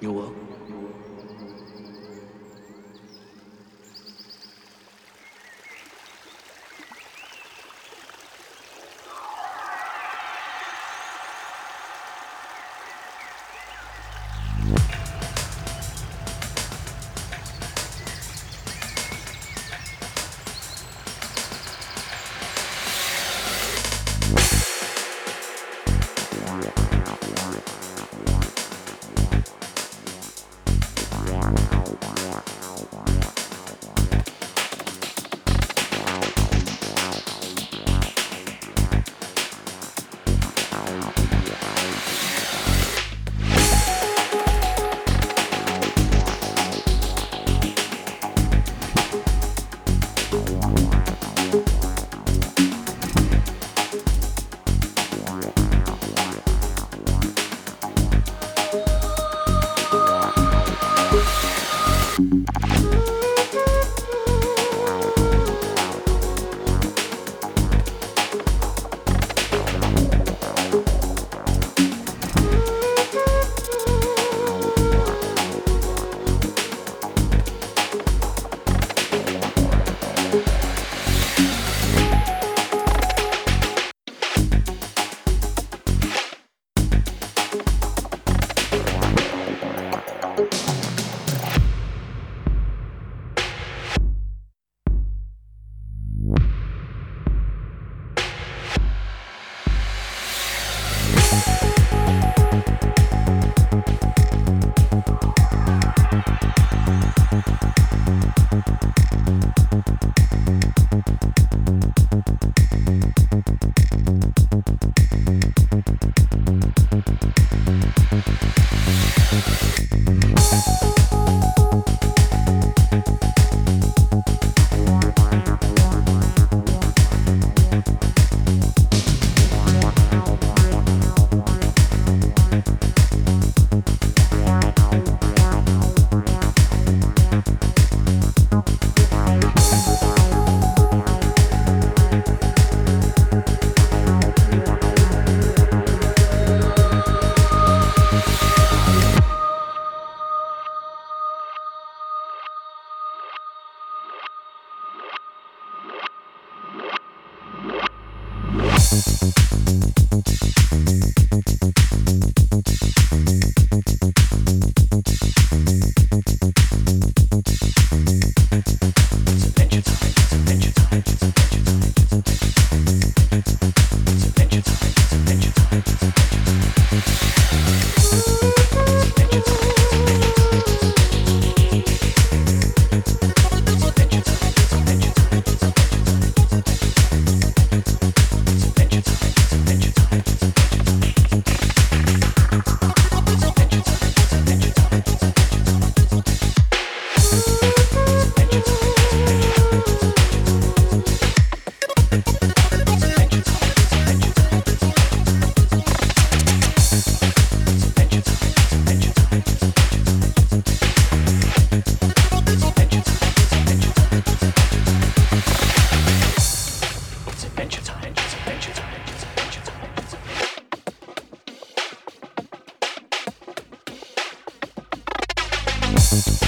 有我 Podcast.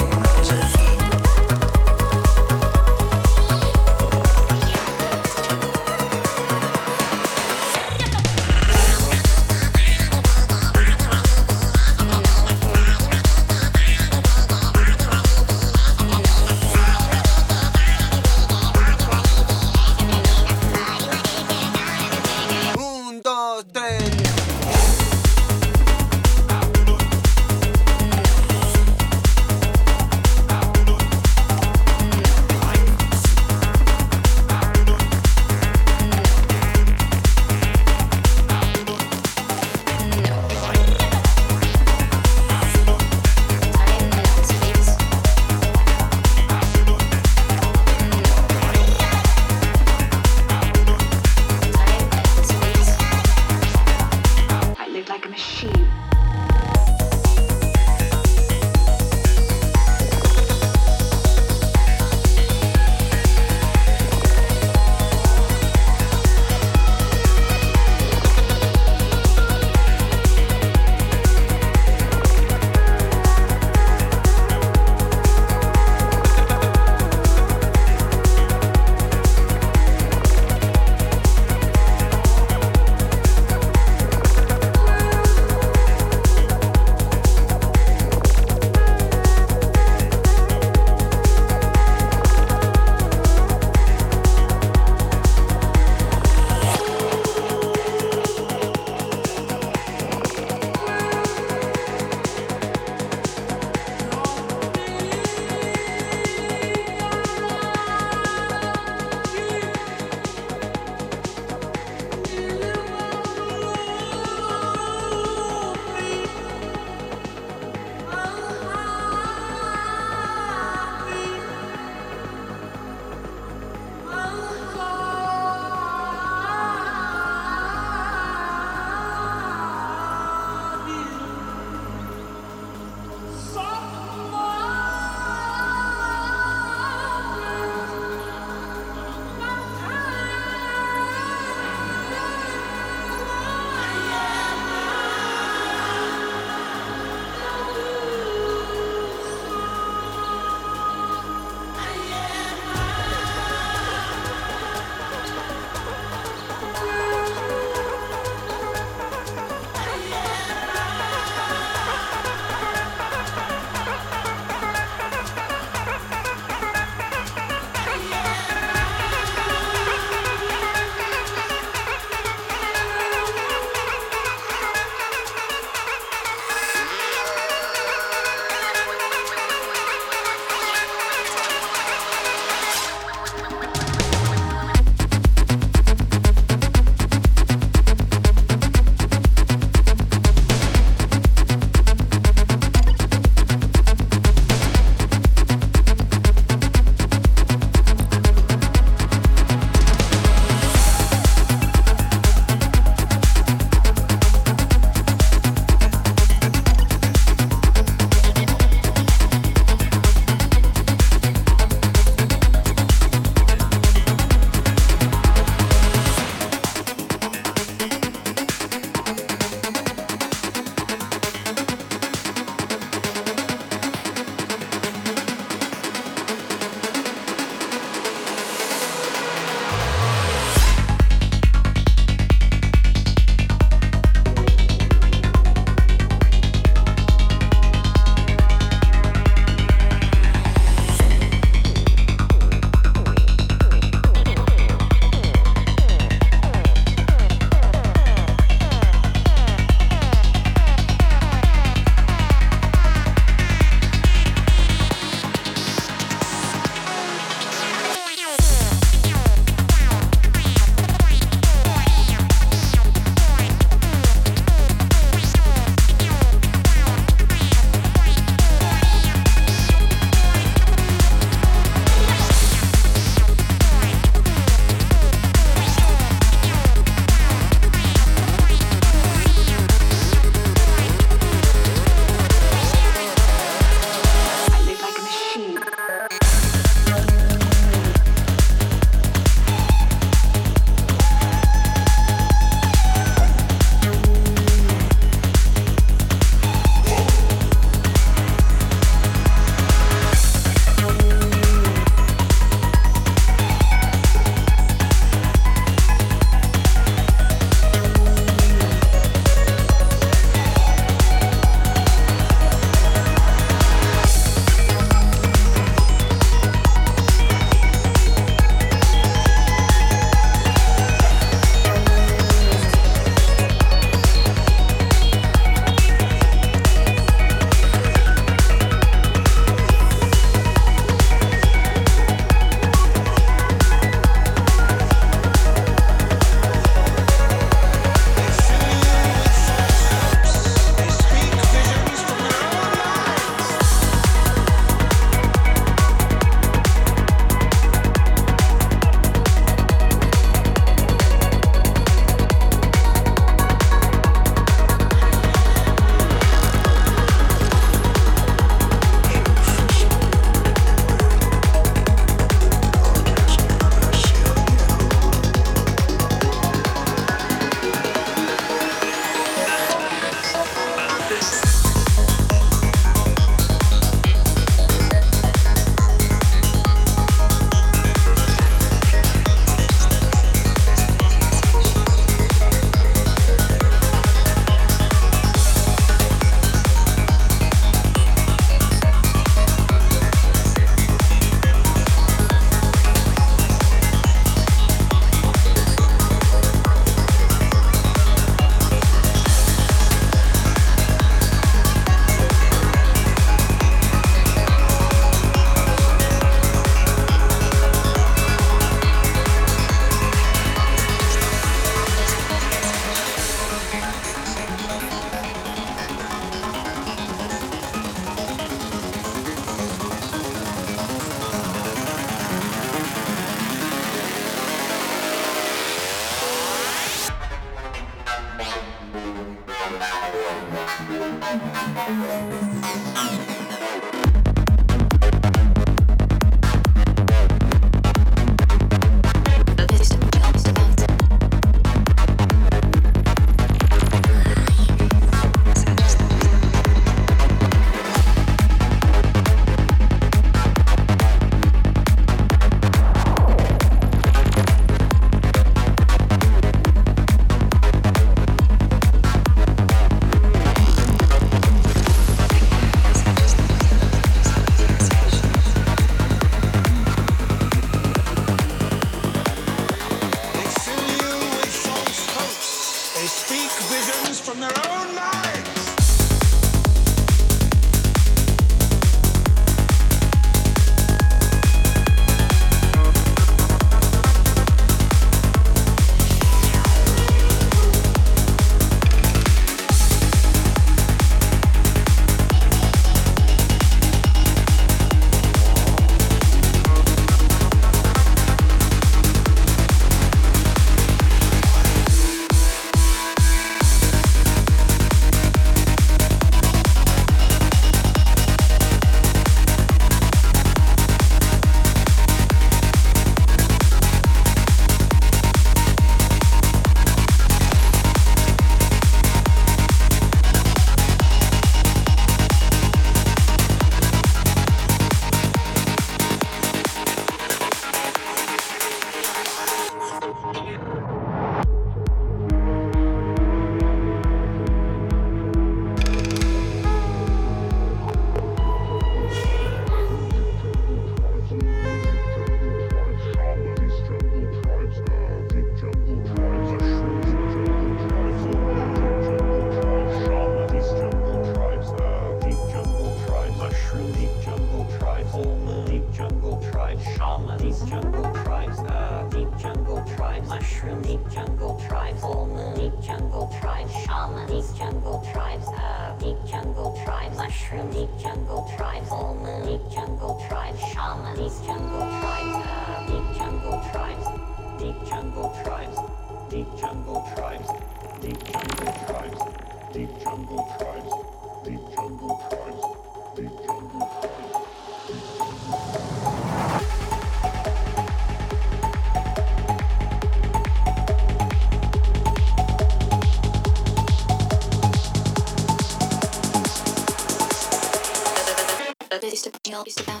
It's